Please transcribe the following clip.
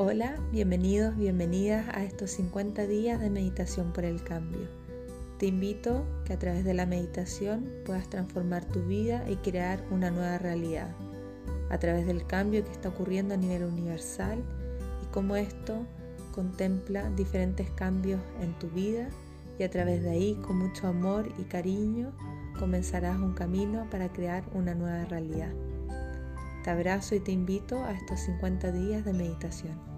Hola, bienvenidos, bienvenidas a estos 50 días de meditación por el cambio. Te invito que a través de la meditación puedas transformar tu vida y crear una nueva realidad, a través del cambio que está ocurriendo a nivel universal y cómo esto contempla diferentes cambios en tu vida y a través de ahí, con mucho amor y cariño, comenzarás un camino para crear una nueva realidad. Te abrazo y te invito a estos 50 días de meditación.